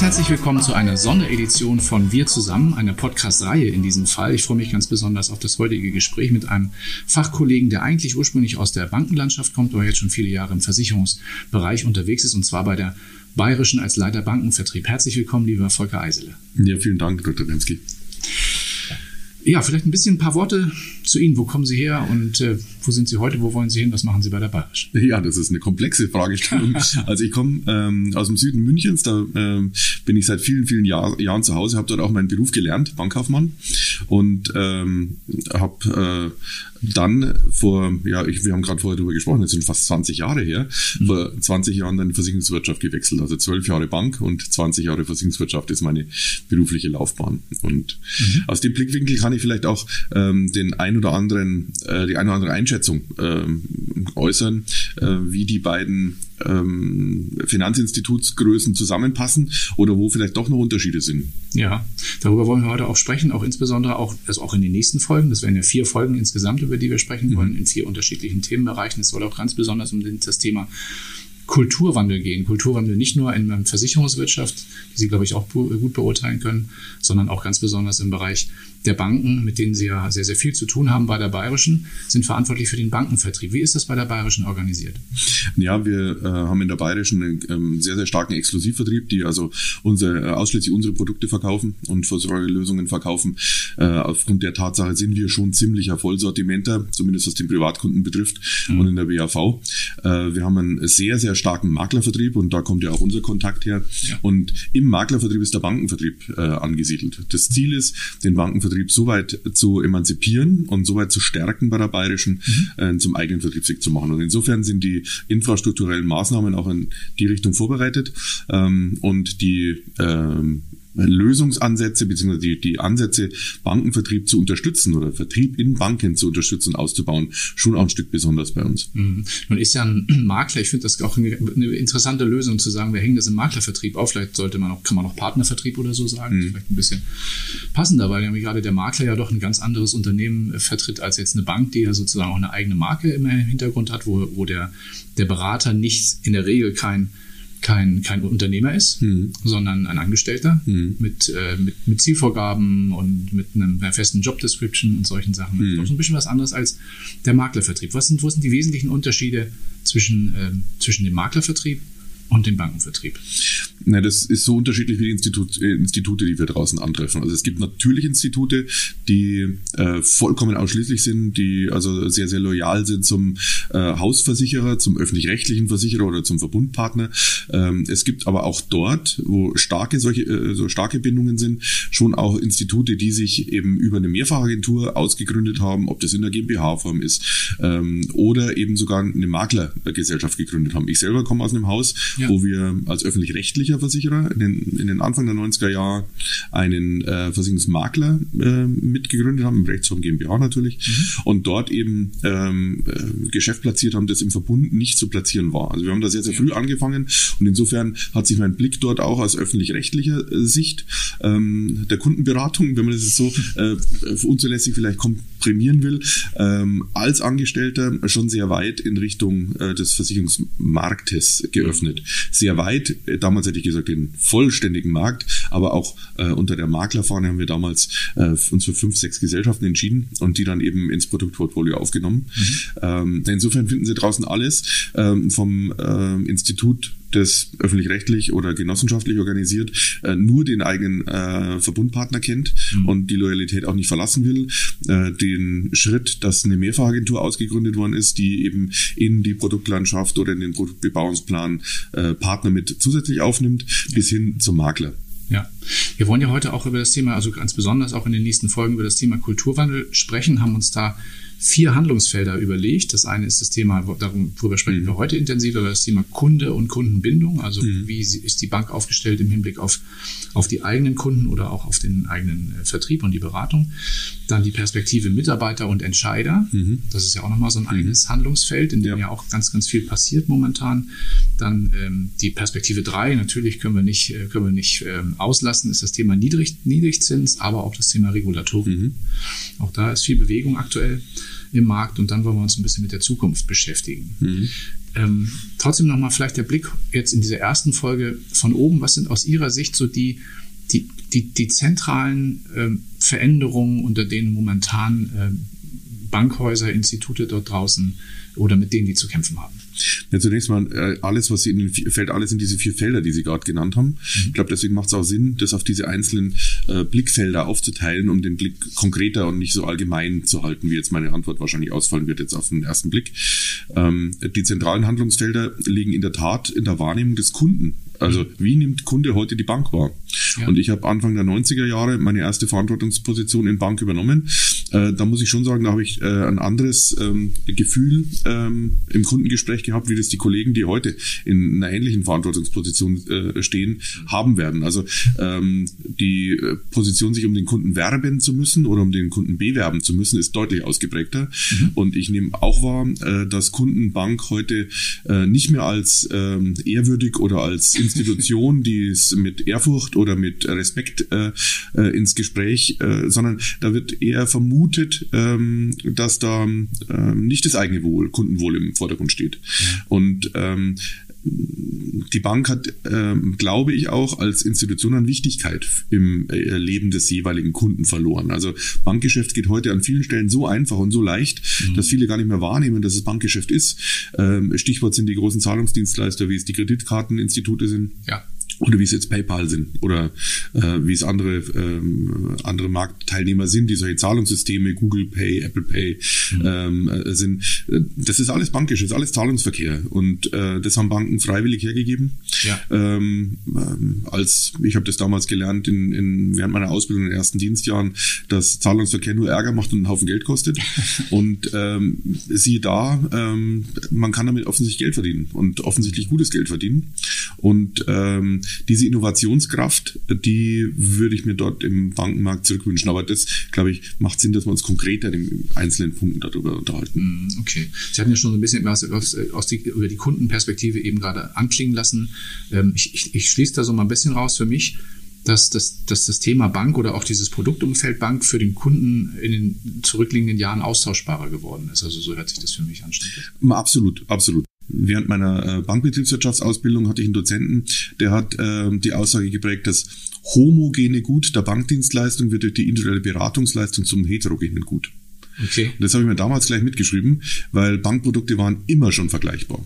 Ganz herzlich willkommen zu einer Sonderedition von Wir zusammen, einer Podcast-Reihe in diesem Fall. Ich freue mich ganz besonders auf das heutige Gespräch mit einem Fachkollegen, der eigentlich ursprünglich aus der Bankenlandschaft kommt, aber jetzt schon viele Jahre im Versicherungsbereich unterwegs ist, und zwar bei der Bayerischen als Leiter Bankenvertrieb. Herzlich willkommen, lieber Volker Eisele. Ja, vielen Dank, Dr. Demski. Ja, vielleicht ein bisschen ein paar Worte zu Ihnen. Wo kommen Sie her und äh, wo sind Sie heute? Wo wollen Sie hin? Was machen Sie bei der Bayerisch? Ja, das ist eine komplexe Fragestellung. also ich komme ähm, aus dem Süden Münchens, da ähm, bin ich seit vielen, vielen Jahr, Jahren zu Hause, habe dort auch meinen Beruf gelernt, Bankkaufmann und ähm, habe äh, dann vor, ja, ich, wir haben gerade vorher darüber gesprochen, das sind fast 20 Jahre her, mhm. vor 20 Jahren dann die Versicherungswirtschaft gewechselt. Also 12 Jahre Bank und 20 Jahre Versicherungswirtschaft ist meine berufliche Laufbahn. Und mhm. aus dem Blickwinkel kann ich vielleicht auch ähm, den ein oder anderen, äh, die eine oder andere Einschätzung ähm, äußern, äh, wie die beiden ähm, Finanzinstitutsgrößen zusammenpassen oder wo vielleicht doch noch Unterschiede sind. Ja, darüber wollen wir heute auch sprechen, auch insbesondere auch, also auch in den nächsten Folgen. Das werden ja vier Folgen insgesamt, über die wir sprechen wollen, in vier unterschiedlichen Themenbereichen. Es soll auch ganz besonders um das Thema Kulturwandel gehen. Kulturwandel nicht nur in der Versicherungswirtschaft, die Sie, glaube ich, auch gut beurteilen können, sondern auch ganz besonders im Bereich der Banken, mit denen Sie ja sehr, sehr viel zu tun haben bei der Bayerischen, sind verantwortlich für den Bankenvertrieb. Wie ist das bei der Bayerischen organisiert? Ja, wir äh, haben in der Bayerischen einen ähm, sehr, sehr starken Exklusivvertrieb, die also unsere, äh, ausschließlich unsere Produkte verkaufen und Versorgerlösungen verkaufen. Äh, aufgrund der Tatsache sind wir schon ziemlicher Vollsortimenter, zumindest was den Privatkunden betrifft mhm. und in der BAV. Äh, wir haben einen sehr, sehr starken Maklervertrieb und da kommt ja auch unser Kontakt her. Und im Maklervertrieb ist der Bankenvertrieb äh, angesiedelt. Das Ziel ist, den Bankenvertrieb Vertrieb so weit zu emanzipieren und so weit zu stärken bei der Bayerischen, mhm. äh, zum eigenen Vertriebsweg zu machen. Und insofern sind die infrastrukturellen Maßnahmen auch in die Richtung vorbereitet ähm, und die ähm, Lösungsansätze bzw. Die, die Ansätze, Bankenvertrieb zu unterstützen oder Vertrieb in Banken zu unterstützen, auszubauen, schon auch ein Stück besonders bei uns. Mhm. Nun ist ja ein Makler, ich finde das auch eine, eine, interessante Lösung zu sagen, wir hängen das im Maklervertrieb auf. Vielleicht sollte man auch, kann man auch Partnervertrieb oder so sagen. Mhm. Vielleicht ein bisschen passender, weil ja gerade der Makler ja doch ein ganz anderes Unternehmen vertritt als jetzt eine Bank, die ja sozusagen auch eine eigene Marke im Hintergrund hat, wo, wo der, der Berater nicht in der Regel kein kein, kein Unternehmer ist, mhm. sondern ein Angestellter mhm. mit, äh, mit, mit Zielvorgaben und mit einem, einer festen Jobdescription und solchen Sachen. Mhm. Das ist ein bisschen was anderes als der Maklervertrieb. Was sind, wo sind die wesentlichen Unterschiede zwischen, äh, zwischen dem Maklervertrieb und dem Bankenvertrieb? Na, das ist so unterschiedlich wie die Institut, äh, Institute, die wir draußen antreffen. Also es gibt natürlich Institute, die äh, vollkommen ausschließlich sind, die also sehr, sehr loyal sind zum äh, Hausversicherer, zum öffentlich-rechtlichen Versicherer oder zum Verbundpartner. Ähm, es gibt aber auch dort, wo starke solche äh, so starke Bindungen sind, schon auch Institute, die sich eben über eine Mehrfachagentur ausgegründet haben, ob das in der GmbH-Form ist ähm, oder eben sogar eine Maklergesellschaft gegründet haben. Ich selber komme aus einem Haus, ja. wo wir als öffentlich-rechtlicher Versicherer in den, in den Anfang der 90er Jahre einen äh, Versicherungsmakler äh, mitgegründet haben, im Rechtsform GmbH natürlich, mhm. und dort eben ähm, äh, Geschäft platziert haben, das im Verbund nicht zu platzieren war. Also wir haben da sehr, sehr früh angefangen und insofern hat sich mein Blick dort auch aus öffentlich-rechtlicher äh, Sicht ähm, der Kundenberatung, wenn man das so äh, unzulässig vielleicht komprimieren will, ähm, als Angestellter schon sehr weit in Richtung äh, des Versicherungsmarktes geöffnet sehr weit. Äh, damals hätte ich gesagt, den vollständigen Markt, aber auch äh, unter der Maklerfahne haben wir damals äh, uns für fünf, sechs Gesellschaften entschieden und die dann eben ins Produktportfolio aufgenommen. Mhm. Ähm, insofern finden Sie draußen alles ähm, vom äh, Institut das öffentlich-rechtlich oder genossenschaftlich organisiert, äh, nur den eigenen äh, Verbundpartner kennt mhm. und die Loyalität auch nicht verlassen will. Äh, den Schritt, dass eine Mehrfachagentur ausgegründet worden ist, die eben in die Produktlandschaft oder in den Produktbebauungsplan äh, Partner mit zusätzlich aufnimmt, ja. bis hin zum Makler. Ja, wir wollen ja heute auch über das Thema, also ganz besonders auch in den nächsten Folgen über das Thema Kulturwandel sprechen, haben uns da vier Handlungsfelder überlegt. Das eine ist das Thema, darüber sprechen mhm. wir heute intensiv, über das Thema Kunde und Kundenbindung. Also mhm. wie ist die Bank aufgestellt im Hinblick auf, auf die eigenen Kunden oder auch auf den eigenen äh, Vertrieb und die Beratung. Dann die Perspektive Mitarbeiter und Entscheider. Mhm. Das ist ja auch nochmal so ein mhm. eigenes Handlungsfeld, in dem ja. ja. auch ganz, ganz viel passiert momentan. Dann ähm, die Perspektive drei. Natürlich können wir nicht, äh, können wir nicht ähm, auslassen, ist das Thema Niedrig, Niedrigzins, aber auch das Thema Regulatorik. Mhm. Auch da ist viel Bewegung aktuell. Im Markt und dann wollen wir uns ein bisschen mit der Zukunft beschäftigen. Mhm. Ähm, trotzdem nochmal vielleicht der Blick jetzt in dieser ersten Folge von oben. Was sind aus Ihrer Sicht so die, die, die, die zentralen ähm, Veränderungen, unter denen momentan ähm, Bankhäuser, Institute dort draußen oder mit denen die zu kämpfen haben? Ja, zunächst mal äh, alles, was Sie in den, fällt alles in diese vier Felder, die Sie gerade genannt haben. Mhm. Ich glaube, deswegen macht es auch Sinn, das auf diese einzelnen äh, Blickfelder aufzuteilen, um den Blick konkreter und nicht so allgemein zu halten, wie jetzt meine Antwort wahrscheinlich ausfallen wird jetzt auf den ersten Blick. Ähm, die zentralen Handlungsfelder liegen in der Tat in der Wahrnehmung des Kunden. Also wie nimmt Kunde heute die Bank wahr? Ja. Und ich habe Anfang der 90er Jahre meine erste Verantwortungsposition in Bank übernommen. Äh, da muss ich schon sagen, da habe ich äh, ein anderes ähm, Gefühl ähm, im Kundengespräch gehabt, wie das die Kollegen, die heute in einer ähnlichen Verantwortungsposition äh, stehen, haben werden. Also ähm, die äh, Position, sich um den Kunden werben zu müssen oder um den Kunden bewerben zu müssen, ist deutlich ausgeprägter. Mhm. Und ich nehme auch wahr, äh, dass Kundenbank heute äh, nicht mehr als ähm, ehrwürdig oder als Institution, die es mit Ehrfurcht oder mit Respekt äh, äh, ins Gespräch, äh, sondern da wird eher vermutet, ähm, dass da ähm, nicht das eigene Wohl, Kundenwohl im Vordergrund steht. Ja. Und ähm, die Bank hat, ähm, glaube ich, auch als Institution an Wichtigkeit im äh, Leben des jeweiligen Kunden verloren. Also Bankgeschäft geht heute an vielen Stellen so einfach und so leicht, mhm. dass viele gar nicht mehr wahrnehmen, dass es Bankgeschäft ist. Ähm, Stichwort sind die großen Zahlungsdienstleister, wie es die Kreditkarteninstitute sind. Ja oder wie es jetzt PayPal sind oder äh, wie es andere ähm, andere Marktteilnehmer sind, die solche Zahlungssysteme, Google Pay, Apple Pay mhm. ähm, äh, sind. Das ist alles Bankgeschäft, alles Zahlungsverkehr und äh, das haben Banken freiwillig hergegeben. Ja. Ähm, ähm, als ich habe das damals gelernt in, in während meiner Ausbildung in den ersten Dienstjahren, dass Zahlungsverkehr nur Ärger macht und einen Haufen Geld kostet. und ähm, siehe da, ähm, man kann damit offensichtlich Geld verdienen und offensichtlich gutes Geld verdienen. Und ähm, diese Innovationskraft, die würde ich mir dort im Bankenmarkt zurückwünschen. Aber das, glaube ich, macht Sinn, dass wir uns konkreter in einzelnen Punkten darüber unterhalten. Mm, okay. Sie hatten ja schon so ein bisschen was aus, aus die, über die Kundenperspektive eben gerade anklingen lassen. Ähm, ich, ich, ich schließe da so mal ein bisschen raus für mich dass, dass, dass das Thema Bank oder auch dieses Produktumfeld Bank für den Kunden in den zurückliegenden Jahren austauschbarer geworden ist. Also so hört sich das für mich an. Absolut, absolut. Während meiner äh, Bankbetriebswirtschaftsausbildung hatte ich einen Dozenten, der hat äh, die Aussage geprägt, das homogene Gut der Bankdienstleistung wird durch die individuelle Beratungsleistung zum heterogenen Gut. Okay. Und das habe ich mir damals gleich mitgeschrieben, weil Bankprodukte waren immer schon vergleichbar.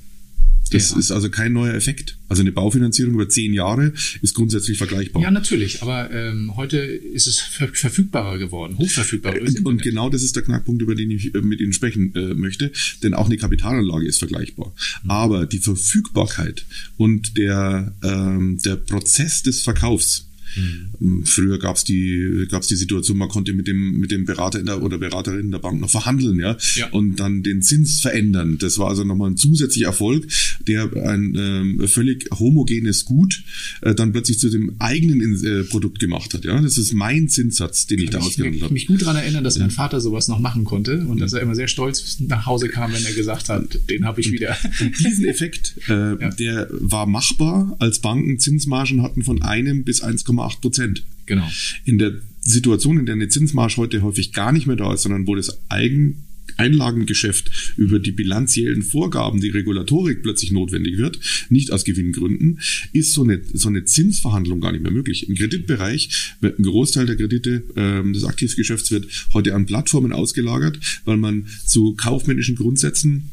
Das ja. ist also kein neuer Effekt. Also eine Baufinanzierung über zehn Jahre ist grundsätzlich vergleichbar. Ja, natürlich. Aber ähm, heute ist es ver verfügbarer geworden, hochverfügbarer. Und, und genau das ist der Knackpunkt, über den ich äh, mit Ihnen sprechen äh, möchte. Denn auch eine Kapitalanlage ist vergleichbar. Mhm. Aber die Verfügbarkeit und der, ähm, der Prozess des Verkaufs Mhm. Früher gab es die, gab's die Situation, man konnte mit dem, mit dem Berater in der, oder Beraterin in der Bank noch verhandeln, ja? ja, und dann den Zins verändern. Das war also nochmal ein zusätzlicher Erfolg, der ein ähm, völlig homogenes Gut äh, dann plötzlich zu dem eigenen äh, Produkt gemacht hat. Ja, das ist mein Zinssatz, den ich da ausgehandelt habe. Ich mich gut daran erinnern, dass ja. mein Vater sowas noch machen konnte und dass er immer sehr stolz nach Hause kam, wenn er gesagt hat, den habe ich wieder. Und diesen Effekt, äh, ja. der war machbar, als Banken Zinsmargen hatten von einem bis 1,8 8 Prozent. Genau. In der Situation, in der eine Zinsmarge heute häufig gar nicht mehr da ist, sondern wo das Eigen Einlagengeschäft über die bilanziellen Vorgaben, die Regulatorik plötzlich notwendig wird, nicht aus Gewinngründen, ist so eine, so eine Zinsverhandlung gar nicht mehr möglich. Im Kreditbereich wird ein Großteil der Kredite ähm, des Aktivgeschäfts wird heute an Plattformen ausgelagert, weil man zu kaufmännischen Grundsätzen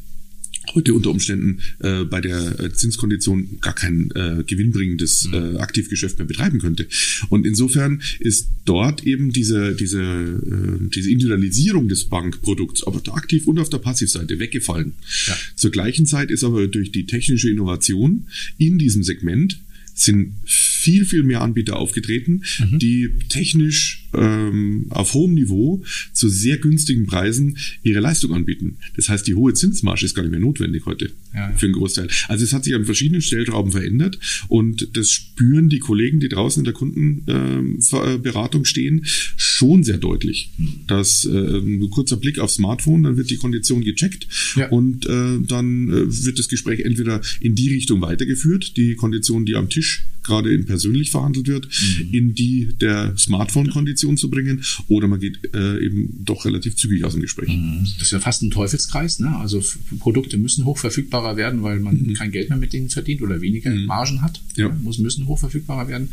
heute unter Umständen äh, bei der äh, Zinskondition gar kein äh, gewinnbringendes mhm. äh, Aktivgeschäft mehr betreiben könnte. Und insofern ist dort eben diese, diese, äh, diese Individualisierung des Bankprodukts auf der Aktiv- und auf der Passivseite weggefallen. Ja. Zur gleichen Zeit ist aber durch die technische Innovation in diesem Segment sind viel, viel mehr Anbieter aufgetreten, mhm. die technisch ähm, auf hohem Niveau zu sehr günstigen Preisen ihre Leistung anbieten. Das heißt, die hohe Zinsmarge ist gar nicht mehr notwendig heute ja, ja. für einen Großteil. Also es hat sich an verschiedenen Stellschrauben verändert und das spüren die Kollegen, die draußen in der Kundenberatung ähm, stehen, schon sehr deutlich. Mhm. Dass äh, ein kurzer Blick aufs Smartphone, dann wird die Kondition gecheckt ja. und äh, dann äh, wird das Gespräch entweder in die Richtung weitergeführt, die Kondition, die am Tisch gerade in persönlich verhandelt wird, mhm. in die der Smartphone-Kondition Position zu bringen, oder man geht äh, eben doch relativ zügig aus dem Gespräch. Mhm. Das ist ja fast ein Teufelskreis. Ne? Also Produkte müssen hochverfügbarer werden, weil man mhm. kein Geld mehr mit denen verdient oder weniger mhm. Margen hat. Ja. Muss, müssen hochverfügbarer werden.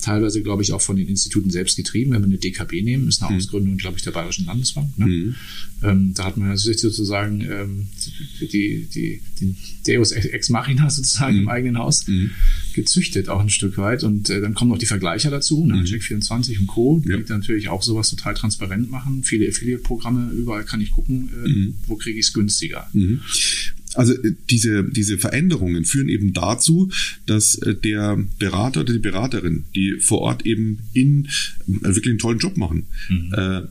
Teilweise, glaube ich, auch von den Instituten selbst getrieben. Wenn wir eine DKB nehmen, ist eine mhm. Ausgründung, glaube ich, der Bayerischen Landesbank. Ne? Mhm. Ähm, da hat man sich sozusagen ähm, die, die, den Deus Ex Machina sozusagen im eigenen Haus gezüchtet, auch ein Stück weit. Und äh, dann kommen noch die Vergleicher dazu, ne? Check24 und Co., die ja. natürlich auch sowas total transparent machen. Viele Affiliate-Programme, überall kann ich gucken, äh, mhm. wo kriege ich es günstiger. Mhm. Also äh, diese, diese Veränderungen führen eben dazu, dass äh, der Berater oder die Beraterin, die vor Ort eben in äh, wirklich einen tollen Job machen, mhm. äh,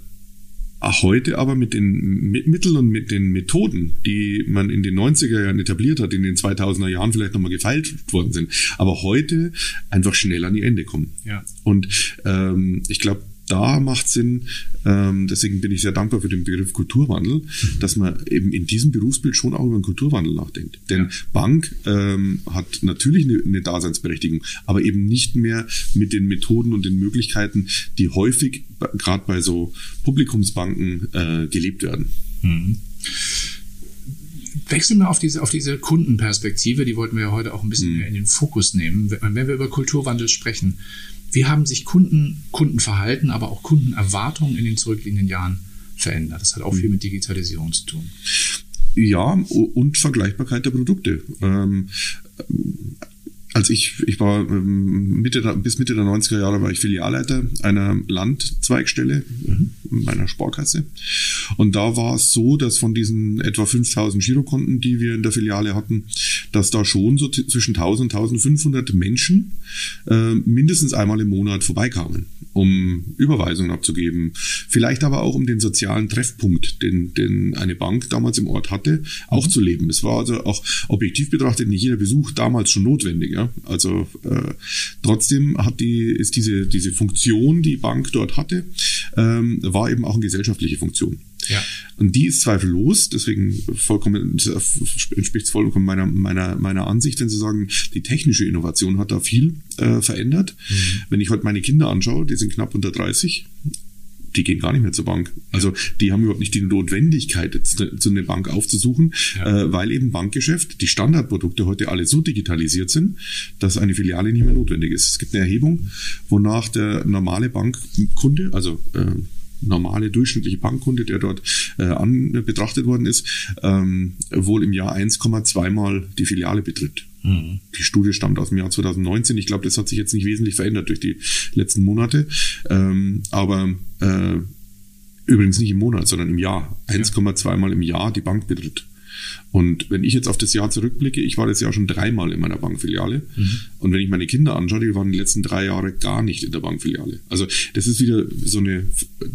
Heute aber mit den Mitteln und mit den Methoden, die man in den 90er Jahren etabliert hat, in den 2000er Jahren vielleicht nochmal gefeilt worden sind, aber heute einfach schnell an die Ende kommen. Ja. Und ähm, ich glaube, da macht Sinn, ähm, deswegen bin ich sehr dankbar für den Begriff Kulturwandel, dass man eben in diesem Berufsbild schon auch über einen Kulturwandel nachdenkt. Denn ja. Bank ähm, hat natürlich eine, eine Daseinsberechtigung, aber eben nicht mehr mit den Methoden und den Möglichkeiten, die häufig gerade bei so Publikumsbanken äh, gelebt werden. Mhm. Wechseln wir auf diese, auf diese Kundenperspektive, die wollten wir ja heute auch ein bisschen mhm. mehr in den Fokus nehmen. Wenn wir über Kulturwandel sprechen, wie haben sich Kunden, Kundenverhalten, aber auch Kundenerwartungen in den zurückliegenden Jahren verändert? Das hat auch viel mit Digitalisierung zu tun. Ja, und Vergleichbarkeit der Produkte. Ähm, als ich, ich war ähm, Mitte bis Mitte der 90er Jahre war ich Filialleiter einer Landzweigstelle mhm. Meiner Sparkasse. Und da war es so, dass von diesen etwa 5000 Girokonten, die wir in der Filiale hatten, dass da schon so zwischen 1000 und 1500 Menschen äh, mindestens einmal im Monat vorbeikamen, um Überweisungen abzugeben. Vielleicht aber auch um den sozialen Treffpunkt, den, den eine Bank damals im Ort hatte, auch mhm. zu leben. Es war also auch objektiv betrachtet nicht jeder Besuch damals schon notwendig. Ja? Also äh, trotzdem hat die, ist diese, diese Funktion, die Bank dort hatte, ähm, war eben auch eine gesellschaftliche Funktion. Ja. Und die ist zweifellos, deswegen vollkommen, entspricht vollkommen meiner, meiner, meiner Ansicht, wenn Sie sagen, die technische Innovation hat da viel äh, verändert. Mhm. Wenn ich heute meine Kinder anschaue, die sind knapp unter 30, die gehen gar nicht mehr zur Bank. Also die haben überhaupt nicht die Notwendigkeit, jetzt zu einer Bank aufzusuchen, ja. äh, weil eben Bankgeschäft, die Standardprodukte heute alle so digitalisiert sind, dass eine Filiale nicht mehr notwendig ist. Es gibt eine Erhebung, wonach der normale Bankkunde, also äh, normale durchschnittliche Bankkunde, der dort äh, an, betrachtet worden ist, ähm, wohl im Jahr 1,2 Mal die Filiale betritt. Mhm. Die Studie stammt aus dem Jahr 2019. Ich glaube, das hat sich jetzt nicht wesentlich verändert durch die letzten Monate. Ähm, aber äh, übrigens nicht im Monat, sondern im Jahr. 1,2 Mal im Jahr die Bank betritt. Und wenn ich jetzt auf das Jahr zurückblicke, ich war das Jahr schon dreimal in meiner Bankfiliale. Mhm. Und wenn ich meine Kinder anschaue, die waren die letzten drei Jahre gar nicht in der Bankfiliale. Also das ist wieder so eine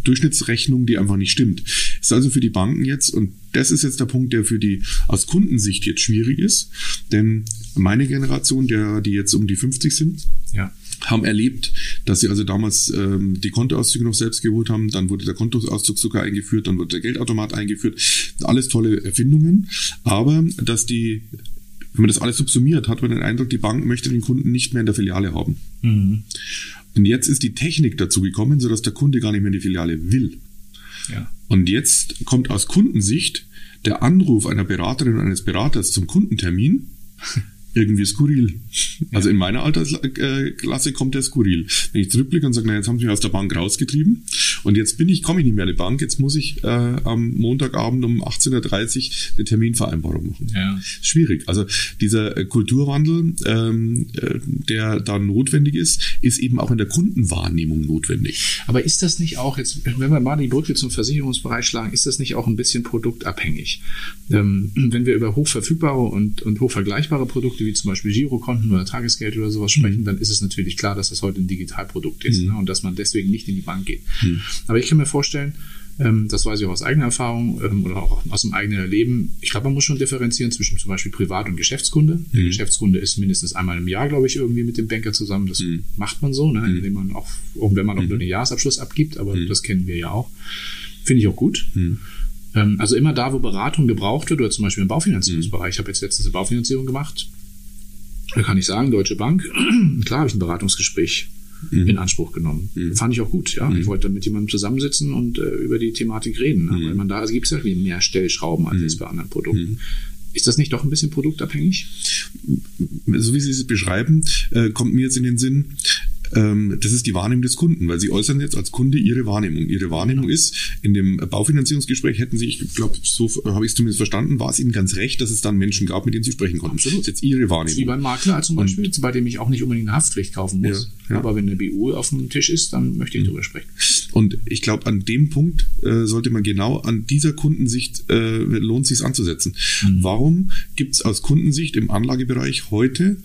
Durchschnittsrechnung, die einfach nicht stimmt. Ist also für die Banken jetzt, und das ist jetzt der Punkt, der für die aus Kundensicht jetzt schwierig ist. Denn meine Generation, der, die jetzt um die 50 sind, ja haben erlebt, dass sie also damals ähm, die Kontoauszüge noch selbst geholt haben, dann wurde der Kontoauszug sogar eingeführt, dann wurde der Geldautomat eingeführt. Alles tolle Erfindungen, aber dass die wenn man das alles subsumiert, hat man den Eindruck, die Bank möchte den Kunden nicht mehr in der Filiale haben. Mhm. Und jetzt ist die Technik dazu gekommen, sodass der Kunde gar nicht mehr in die Filiale will. Ja. Und jetzt kommt aus Kundensicht der Anruf einer Beraterin oder eines Beraters zum Kundentermin irgendwie skurril. Also in meiner Altersklasse kommt der skurril. Wenn ich zurückblicke und sage, na, jetzt haben sie mich aus der Bank rausgetrieben und jetzt bin ich, komme ich nicht mehr an die Bank, jetzt muss ich äh, am Montagabend um 18.30 Uhr eine Terminvereinbarung machen. Ja. Schwierig. Also dieser äh, Kulturwandel, ähm, äh, der da notwendig ist, ist eben auch in der Kundenwahrnehmung notwendig. Aber ist das nicht auch jetzt, wenn wir mal die Brücke zum Versicherungsbereich schlagen, ist das nicht auch ein bisschen produktabhängig? Ähm, wenn wir über hochverfügbare und, und hochvergleichbare Produkte wie zum Beispiel Girokonten oder Tagesgeld oder sowas sprechen, mhm. dann ist es natürlich klar, dass das heute ein Digitalprodukt ist mhm. ne, und dass man deswegen nicht in die Bank geht. Mhm. Aber ich kann mir vorstellen, ähm, das weiß ich auch aus eigener Erfahrung ähm, oder auch aus dem eigenen Erleben. Ich glaube, man muss schon differenzieren zwischen zum Beispiel Privat- und Geschäftskunde. Der mhm. Geschäftskunde ist mindestens einmal im Jahr, glaube ich, irgendwie mit dem Banker zusammen. Das mhm. macht man so, ne, mhm. indem man auch, auch wenn man auch nur den Jahresabschluss abgibt, aber das kennen wir ja auch. Finde ich auch gut. Ähm, also immer da, wo Beratung gebraucht wird, oder zum Beispiel im Baufinanzierungsbereich. Ich habe jetzt letztens eine Baufinanzierung gemacht da kann ich sagen, Deutsche Bank, klar habe ich ein Beratungsgespräch mhm. in Anspruch genommen. Mhm. Fand ich auch gut, ja. Ich mhm. wollte mit jemandem zusammensitzen und äh, über die Thematik reden. Ne? Weil man da also gibt es ja mehr Stellschrauben als jetzt bei anderen Produkten. Ist das nicht doch ein bisschen produktabhängig? So wie Sie es beschreiben, äh, kommt mir jetzt in den Sinn, das ist die Wahrnehmung des Kunden, weil sie äußern jetzt als Kunde ihre Wahrnehmung. Ihre Wahrnehmung ist, in dem Baufinanzierungsgespräch hätten sie, ich glaube, so habe ich es zumindest verstanden, war es ihnen ganz recht, dass es dann Menschen gab, mit denen sie sprechen konnten. Absolut. Das ist jetzt ihre Wahrnehmung. Wie beim Makler zum Beispiel, Und, bei dem ich auch nicht unbedingt eine Haftpflicht kaufen muss. Ja, ja. Aber wenn eine BU auf dem Tisch ist, dann möchte ich mhm. drüber sprechen. Und ich glaube, an dem Punkt äh, sollte man genau an dieser Kundensicht äh, lohnt sich anzusetzen. Mhm. Warum gibt es aus Kundensicht im Anlagebereich heute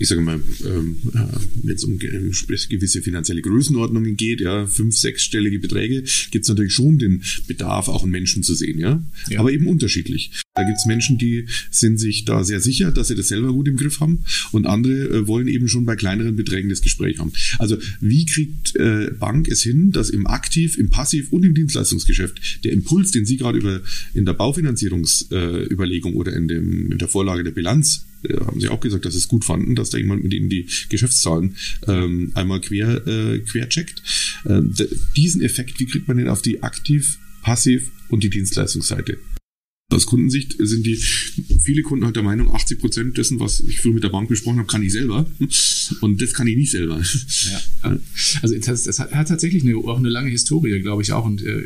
ich sage mal, ähm, äh, wenn es um gewisse finanzielle Größenordnungen geht, ja, fünf, sechsstellige Beträge, gibt es natürlich schon den Bedarf, auch einen Menschen zu sehen, ja. ja. Aber eben unterschiedlich. Da gibt es Menschen, die sind sich da sehr sicher, dass sie das selber gut im Griff haben und andere äh, wollen eben schon bei kleineren Beträgen das Gespräch haben. Also wie kriegt äh, Bank es hin, dass im Aktiv, im Passiv und im Dienstleistungsgeschäft der Impuls, den Sie gerade über in der Baufinanzierungsüberlegung äh, oder in, dem, in der Vorlage der Bilanz äh, haben sie auch gesagt, dass sie es gut fanden, dass da jemand mit ihnen die Geschäftszahlen ähm, einmal quer, äh, quer checkt. Äh, diesen Effekt, wie kriegt man den auf die Aktiv-, Passiv- und die Dienstleistungsseite? Aus Kundensicht sind die viele Kunden halt der Meinung, 80 Prozent dessen, was ich früher mit der Bank besprochen habe, kann ich selber. Und das kann ich nicht selber. Ja. Also das, das hat, hat, tatsächlich eine, auch eine lange Historie, glaube ich auch. Und äh,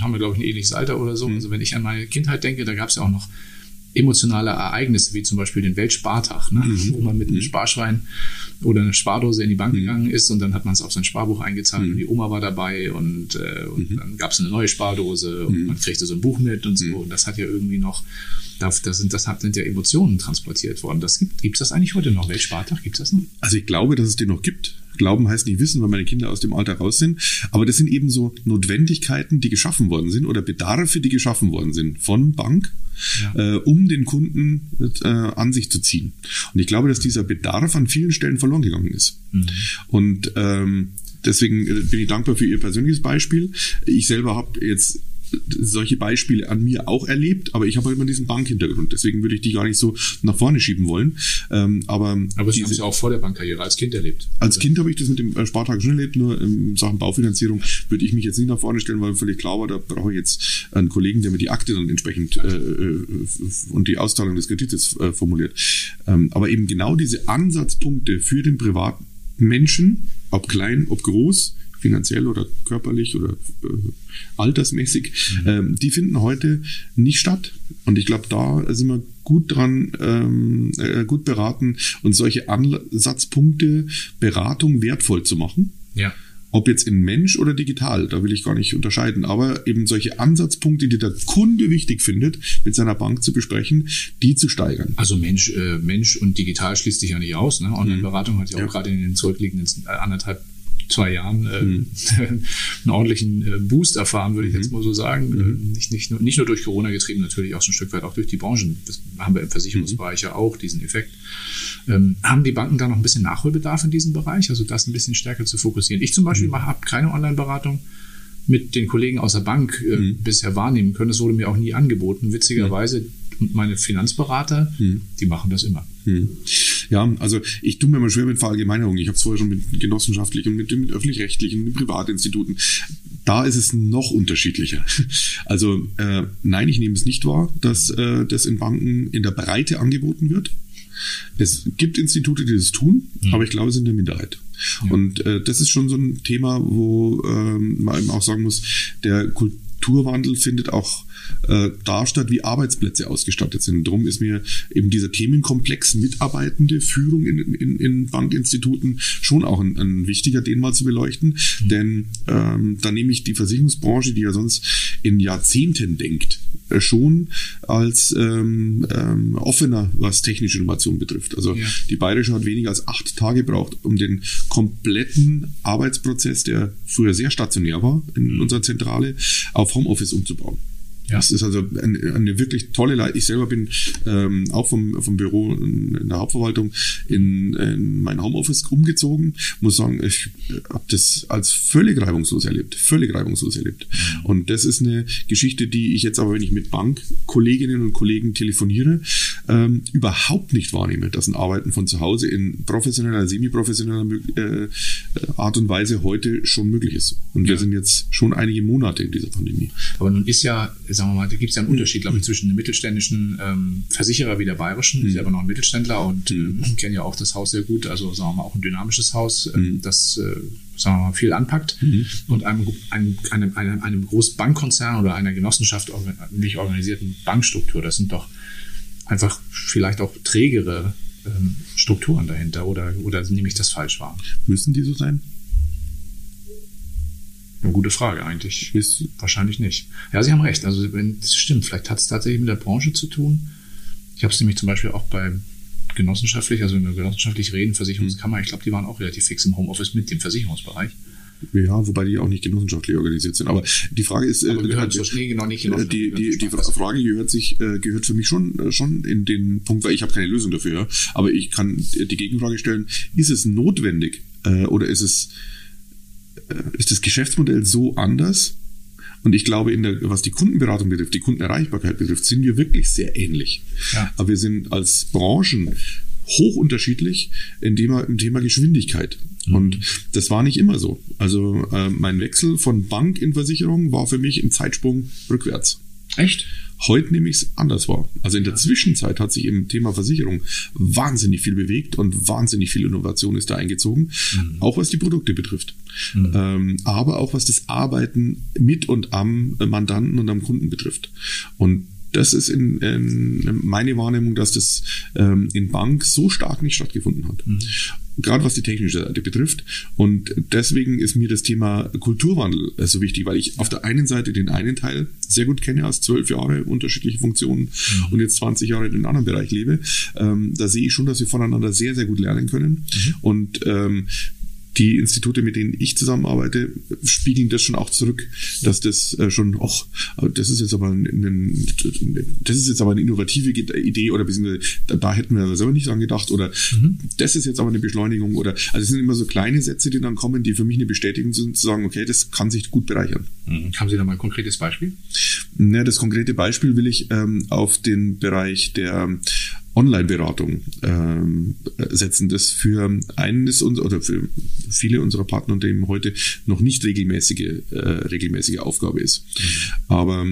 haben wir, glaube ich, ein ähnliches Alter oder so. Mhm. Also wenn ich an meine Kindheit denke, da gab es ja auch noch emotionale Ereignisse, wie zum Beispiel den Weltspartag, ne? Mhm. wo man mit einem mhm. Sparschwein oder einer Spardose in die Bank mhm. gegangen ist und dann hat man es auf sein Sparbuch eingezahlt mhm. und die Oma war dabei und, äh, und mhm. dann gab es eine neue Spardose und mhm. man kriegte so ein Buch mit und so. Und das hat ja irgendwie noch, das sind, das sind ja Emotionen transportiert worden. Das gibt es das eigentlich heute noch? Weltspartag, gibt es das noch? Also ich glaube, dass es den noch gibt. Glauben heißt nicht wissen, weil meine Kinder aus dem Alter raus sind. Aber das sind eben so Notwendigkeiten, die geschaffen worden sind oder Bedarfe, die geschaffen worden sind von Bank, ja. äh, um den Kunden äh, an sich zu ziehen. Und ich glaube, dass dieser Bedarf an vielen Stellen verloren gegangen ist. Mhm. Und ähm, deswegen äh, bin ich dankbar für Ihr persönliches Beispiel. Ich selber habe jetzt solche Beispiele an mir auch erlebt, aber ich habe halt immer diesen Bankhintergrund. Deswegen würde ich die gar nicht so nach vorne schieben wollen. Ähm, aber aber Sie haben es ja auch vor der Bankkarriere als Kind erlebt. Als also. Kind habe ich das mit dem äh, Spartag schon erlebt, nur in Sachen Baufinanzierung würde ich mich jetzt nicht nach vorne stellen, weil völlig klar war, da brauche ich jetzt einen Kollegen, der mir die Akte dann entsprechend äh, äh, und die Auszahlung des Kredites äh, formuliert. Ähm, aber eben genau diese Ansatzpunkte für den privaten Menschen, ob klein, ob groß, finanziell oder körperlich oder äh, altersmäßig, mhm. ähm, die finden heute nicht statt. Und ich glaube, da sind wir gut dran, ähm, äh, gut beraten, uns solche Ansatzpunkte, Beratung wertvoll zu machen. Ja. Ob jetzt in Mensch oder digital, da will ich gar nicht unterscheiden, aber eben solche Ansatzpunkte, die der Kunde wichtig findet, mit seiner Bank zu besprechen, die zu steigern. Also Mensch, äh, Mensch und digital schließt sich ja nicht aus. Ne? Online-Beratung hat ja auch ja. gerade in den zurückliegenden äh, anderthalb zwei Jahren äh, mhm. einen ordentlichen äh, Boost erfahren, würde ich jetzt mhm. mal so sagen. Mhm. Nicht, nicht, nur, nicht nur durch Corona getrieben, natürlich auch schon ein Stück weit auch durch die Branchen. Das haben wir im Versicherungsbereich ja auch, diesen Effekt. Ähm, haben die Banken da noch ein bisschen Nachholbedarf in diesem Bereich, also das ein bisschen stärker zu fokussieren? Ich zum Beispiel mhm. habe keine Online-Beratung mit den Kollegen aus der Bank äh, mhm. bisher wahrnehmen können. Das wurde mir auch nie angeboten. Witzigerweise, und meine Finanzberater, mhm. die machen das immer. Ja, also ich tue mir mal schwer mit Verallgemeinerungen. Ich habe es vorher schon mit genossenschaftlichen, mit, mit öffentlich-rechtlichen, mit Privatinstituten. Da ist es noch unterschiedlicher. Also äh, nein, ich nehme es nicht wahr, dass äh, das in Banken in der Breite angeboten wird. Es gibt Institute, die das tun, mhm. aber ich glaube, es sind in der Minderheit. Ja. Und äh, das ist schon so ein Thema, wo ähm, man eben auch sagen muss, der Kulturwandel findet auch äh, da statt, wie Arbeitsplätze ausgestattet sind. Darum ist mir eben dieser Themenkomplex Mitarbeitende, Führung in, in, in Bankinstituten schon auch ein, ein, wichtiger, den mal zu beleuchten. Mhm. Denn ähm, da nehme ich die Versicherungsbranche, die ja sonst in Jahrzehnten denkt, äh, schon als ähm, ähm, offener, was technische Innovation betrifft. Also ja. die Bayerische hat weniger als acht Tage gebraucht, um den kompletten Arbeitsprozess, der früher sehr stationär war in mhm. unserer Zentrale, auf Homeoffice umzubauen. Ja. Das ist also eine, eine wirklich tolle Leistung. Ich selber bin ähm, auch vom, vom Büro in der Hauptverwaltung in, in mein Homeoffice umgezogen. Muss sagen, ich habe das als völlig reibungslos erlebt. Völlig reibungslos erlebt. Mhm. Und das ist eine Geschichte, die ich jetzt aber, wenn ich mit Bankkolleginnen und Kollegen telefoniere, ähm, überhaupt nicht wahrnehme, dass ein Arbeiten von zu Hause in professioneller, semi-professioneller äh, Art und Weise heute schon möglich ist. Und ja. wir sind jetzt schon einige Monate in dieser Pandemie. Aber nun ist ja sagen wir mal, da gibt es ja einen Unterschied, glaube ich, zwischen einem mittelständischen ähm, Versicherer wie der Bayerischen, mhm. selber noch ein Mittelständler und mhm. äh, kennen ja auch das Haus sehr gut, also sagen wir mal auch ein dynamisches Haus, äh, mhm. das äh, sagen wir mal, viel anpackt mhm. und einem, einem, einem, einem, einem Großbankkonzern oder einer Genossenschaft nicht organisierten Bankstruktur, das sind doch einfach vielleicht auch trägere ähm, Strukturen dahinter oder, oder nehme ich das falsch wahr? Müssen die so sein? Eine gute Frage eigentlich. Ist Wahrscheinlich nicht. Ja, Sie haben recht. Also wenn das stimmt, vielleicht hat es tatsächlich mit der Branche zu tun. Ich habe es nämlich zum Beispiel auch bei genossenschaftlich, also in der genossenschaftlich Reden Versicherungskammer, ich glaube, die waren auch relativ fix im Homeoffice mit dem Versicherungsbereich. Ja, wobei die auch nicht genossenschaftlich organisiert sind. Aber die Frage ist, äh, gehört nee, genau nicht äh, die, die, die Frage gehört sich, äh, gehört für mich schon, äh, schon in den Punkt, weil ich habe keine Lösung dafür, aber ich kann die Gegenfrage stellen, ist es notwendig äh, oder ist es ist das Geschäftsmodell so anders. Und ich glaube, in der, was die Kundenberatung betrifft, die Kundenerreichbarkeit betrifft, sind wir wirklich sehr ähnlich. Ja. Aber wir sind als Branchen hoch unterschiedlich in dem, im Thema Geschwindigkeit. Mhm. Und das war nicht immer so. Also äh, mein Wechsel von Bank in Versicherung war für mich ein Zeitsprung rückwärts. Echt? Heute nehme ich es anders wahr. Also in der Zwischenzeit hat sich im Thema Versicherung wahnsinnig viel bewegt und wahnsinnig viel Innovation ist da eingezogen, mhm. auch was die Produkte betrifft. Mhm. Ähm, aber auch was das Arbeiten mit und am Mandanten und am Kunden betrifft. Und das ist in, in meine Wahrnehmung, dass das ähm, in Bank so stark nicht stattgefunden hat. Mhm gerade was die technische Seite betrifft. Und deswegen ist mir das Thema Kulturwandel äh, so wichtig, weil ich auf der einen Seite den einen Teil sehr gut kenne, als zwölf Jahre unterschiedliche Funktionen mhm. und jetzt 20 Jahre in einem anderen Bereich lebe. Ähm, da sehe ich schon, dass wir voneinander sehr, sehr gut lernen können. Mhm. Und ähm, die Institute, mit denen ich zusammenarbeite, spiegeln das schon auch zurück, dass das äh, schon, ach, das ist jetzt aber ein, das ist jetzt aber eine innovative Idee oder beziehungsweise da, da hätten wir selber nicht dran gedacht oder mhm. das ist jetzt aber eine Beschleunigung oder also es sind immer so kleine Sätze, die dann kommen, die für mich eine Bestätigung sind, zu sagen, okay, das kann sich gut bereichern. Mhm. Haben Sie da mal ein konkretes Beispiel? Ja, das konkrete Beispiel will ich ähm, auf den Bereich der Online-Beratung ähm, setzen, das für eines oder für viele unserer Partnerunternehmen heute noch nicht regelmäßige, äh, regelmäßige Aufgabe ist. Mhm. Aber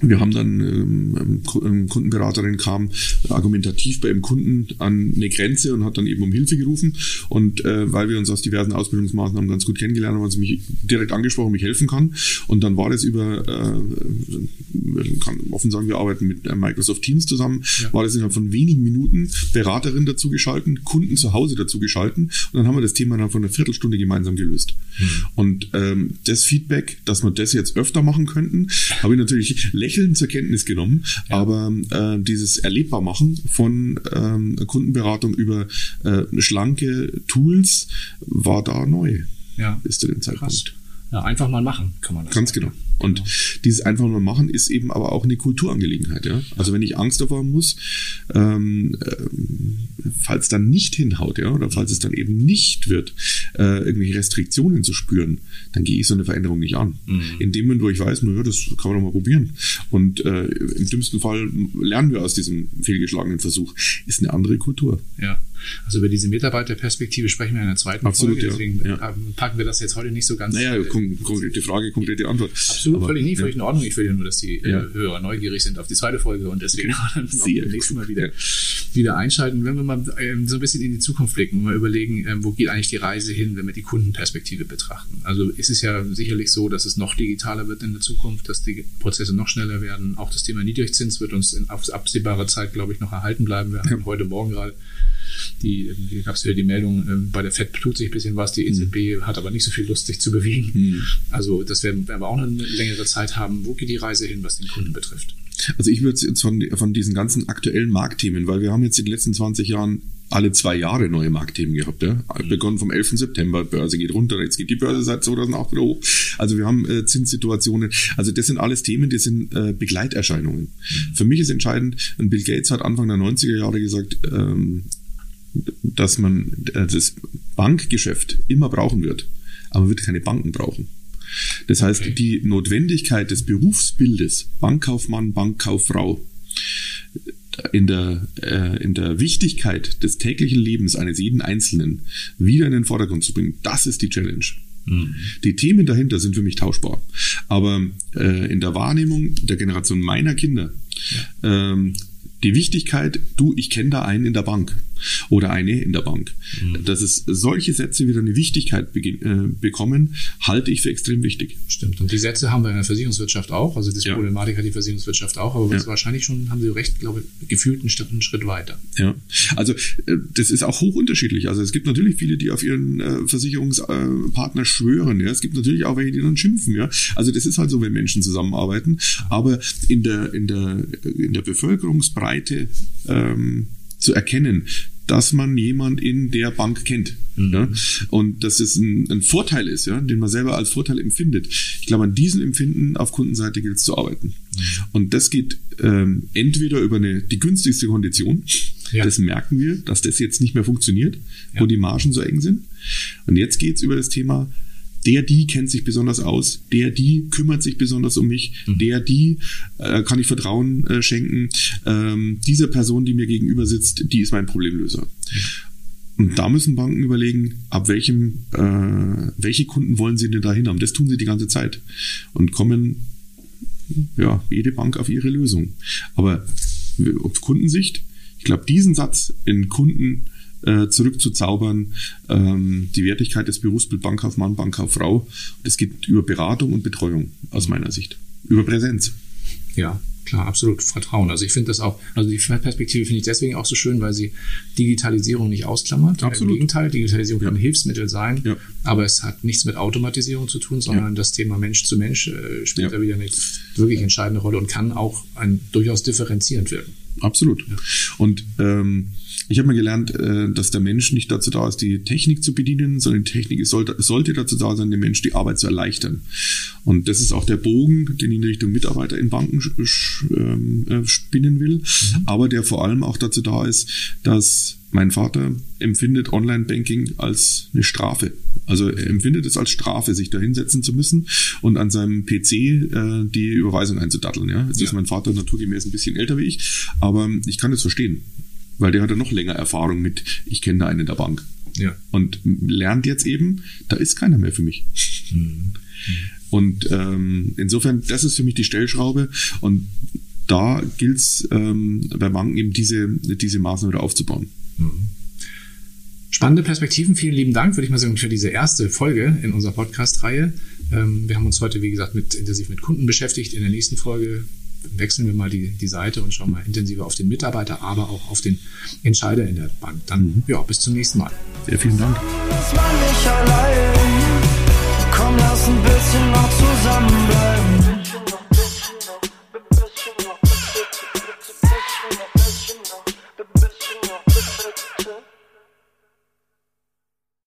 wir haben dann, ähm, eine Kundenberaterin kam argumentativ bei einem Kunden an eine Grenze und hat dann eben um Hilfe gerufen. Und äh, weil wir uns aus diversen Ausbildungsmaßnahmen ganz gut kennengelernt haben, hat sie mich direkt angesprochen, mich helfen kann. Und dann war das über, äh, kann offen sagen, wir arbeiten mit Microsoft Teams zusammen, ja. war das innerhalb von wenigen Minuten Beraterin dazu geschalten, Kunden zu Hause dazu geschalten. Und dann haben wir das Thema dann von einer Viertelstunde gemeinsam gelöst. Mhm. Und ähm, das Feedback, dass wir das jetzt öfter machen könnten, habe ich natürlich lächelnd zur Kenntnis genommen, ja. aber äh, dieses Erlebbarmachen von ähm, Kundenberatung über äh, schlanke Tools war da neu. Ja. Bis zu dem Zeitpunkt. Krass. Ja, einfach mal machen, kann man das Ganz genau. Und ja. dieses einfach mal machen ist eben aber auch eine Kulturangelegenheit. Ja? Also wenn ich Angst davor muss, ähm, äh, falls dann nicht hinhaut, ja, oder falls es dann eben nicht wird, äh, irgendwelche Restriktionen zu spüren, dann gehe ich so eine Veränderung nicht an. Mhm. In dem Moment, wo ich weiß, naja, das kann man doch mal probieren. Und äh, im dümmsten Fall lernen wir aus diesem fehlgeschlagenen Versuch. Ist eine andere Kultur. Ja. Also über diese Mitarbeiterperspektive sprechen wir in der zweiten Absolut, Folge, deswegen ja. packen wir das jetzt heute nicht so ganz. Naja, konkrete Frage, konkrete Antwort. Absolut, völlig nie, völlig in Ordnung. Ich will ja nur, dass die äh, ja. Hörer neugierig sind auf die zweite Folge und deswegen dann beim nächsten Mal wieder, wieder einschalten. Wenn wir mal ähm, so ein bisschen in die Zukunft blicken und mal überlegen, ähm, wo geht eigentlich die Reise hin, wenn wir die Kundenperspektive betrachten. Also ist es ja sicherlich so, dass es noch digitaler wird in der Zukunft, dass die Prozesse noch schneller werden. Auch das Thema Niedrigzins wird uns in, auf absehbare Zeit, glaube ich, noch erhalten bleiben. Wir haben heute Morgen gerade die, hier gab es wieder die Meldung, äh, bei der FED tut sich ein bisschen was, die EZB mhm. hat aber nicht so viel Lust, sich zu bewegen. Mhm. Also das werden, wir auch eine längere Zeit haben. Wo geht die Reise hin, was den Kunden betrifft? Also ich würde jetzt von, von diesen ganzen aktuellen Marktthemen, weil wir haben jetzt in den letzten 20 Jahren alle zwei Jahre neue Marktthemen gehabt. Ja? Begonnen vom 11. September, Börse geht runter, jetzt geht die Börse seit 2008 wieder hoch. Also wir haben äh, Zinssituationen. Also das sind alles Themen, die sind äh, Begleiterscheinungen. Mhm. Für mich ist entscheidend, Bill Gates hat Anfang der 90er Jahre gesagt, ähm, dass man äh, das Bankgeschäft immer brauchen wird, aber man wird keine Banken brauchen. Das heißt, die Notwendigkeit des Berufsbildes, Bankkaufmann, Bankkauffrau, in der, äh, in der Wichtigkeit des täglichen Lebens eines jeden Einzelnen wieder in den Vordergrund zu bringen, das ist die Challenge. Mhm. Die Themen dahinter sind für mich tauschbar. Aber äh, in der Wahrnehmung der Generation meiner Kinder ja. ähm, die Wichtigkeit, du, ich kenne da einen in der Bank oder eine in der Bank. Mhm. Dass es solche Sätze wieder eine Wichtigkeit äh, bekommen, halte ich für extrem wichtig. Stimmt. Und die Sätze haben wir in der Versicherungswirtschaft auch. Also die ja. Problematik hat die Versicherungswirtschaft auch. Aber ja. wahrscheinlich schon, haben Sie recht, glaube ich, gefühlt einen Schritt, einen Schritt weiter. Ja. Also äh, das ist auch hoch unterschiedlich. Also es gibt natürlich viele, die auf ihren äh, Versicherungspartner schwören. Ja. Es gibt natürlich auch welche, die dann schimpfen. Ja. Also das ist halt so, wenn Menschen zusammenarbeiten. Aber in der, in der, in der Bevölkerungsbreite ähm, zu erkennen, dass man jemand in der Bank kennt. Mhm. Ja? Und dass es ein, ein, Vorteil ist, ja, den man selber als Vorteil empfindet. Ich glaube, an diesem Empfinden auf Kundenseite gilt es zu arbeiten. Mhm. Und das geht ähm, entweder über eine, die günstigste Kondition. Ja. Das merken wir, dass das jetzt nicht mehr funktioniert, ja. wo die Margen so eng sind. Und jetzt geht es über das Thema der, die kennt sich besonders aus, der, die kümmert sich besonders um mich, mhm. der, die äh, kann ich Vertrauen äh, schenken, ähm, dieser Person, die mir gegenüber sitzt, die ist mein Problemlöser. Und da müssen Banken überlegen, ab welchem, äh, welche Kunden wollen sie denn da hin haben. Das tun sie die ganze Zeit und kommen, ja, jede Bank auf ihre Lösung. Aber auf Kundensicht, ich glaube, diesen Satz in Kunden äh, zurückzuzaubern, ähm, die Wertigkeit des Berufsbild Bankkaufmann, Bankkauffrau. Das geht über Beratung und Betreuung aus meiner Sicht, über Präsenz. Ja, klar, absolut Vertrauen. Also ich finde das auch, also die Perspektive finde ich deswegen auch so schön, weil sie Digitalisierung nicht ausklammert. Absolut. Im Gegenteil, Digitalisierung kann ein Hilfsmittel sein, ja. aber es hat nichts mit Automatisierung zu tun, sondern ja. das Thema Mensch zu Mensch äh, spielt da wieder eine wirklich entscheidende Rolle und kann auch ein, durchaus differenzierend wirken. Absolut. Und ähm, ich habe mal gelernt, äh, dass der Mensch nicht dazu da ist, die Technik zu bedienen, sondern die Technik sollte, sollte dazu da sein, dem Mensch die Arbeit zu erleichtern. Und das ist auch der Bogen, den ich in Richtung Mitarbeiter in Banken ähm, äh, spinnen will, mhm. aber der vor allem auch dazu da ist, dass mein Vater empfindet Online-Banking als eine Strafe. Also er empfindet es als Strafe, sich da hinsetzen zu müssen und an seinem PC äh, die Überweisung einzudatteln. Ja? Jetzt ja. ist mein Vater naturgemäß ein bisschen älter wie ich, aber ich kann das verstehen weil der hat ja noch länger Erfahrung mit, ich kenne da einen in der Bank. Ja. Und lernt jetzt eben, da ist keiner mehr für mich. Mhm. Und ähm, insofern, das ist für mich die Stellschraube. Und da gilt es ähm, bei Banken eben diese, diese Maßnahmen wieder aufzubauen. Mhm. Spannende Perspektiven. Vielen lieben Dank, würde ich mal sagen, für diese erste Folge in unserer Podcast-Reihe. Ähm, wir haben uns heute, wie gesagt, mit, intensiv mit Kunden beschäftigt. In der nächsten Folge wechseln wir mal die, die Seite und schauen mal intensiver auf den Mitarbeiter, aber auch auf den Entscheider in der Bank. Dann, mhm. ja, bis zum nächsten Mal. Sehr vielen Dank. Das war nicht allein. Komm, lass ein bisschen noch zusammenbleiben.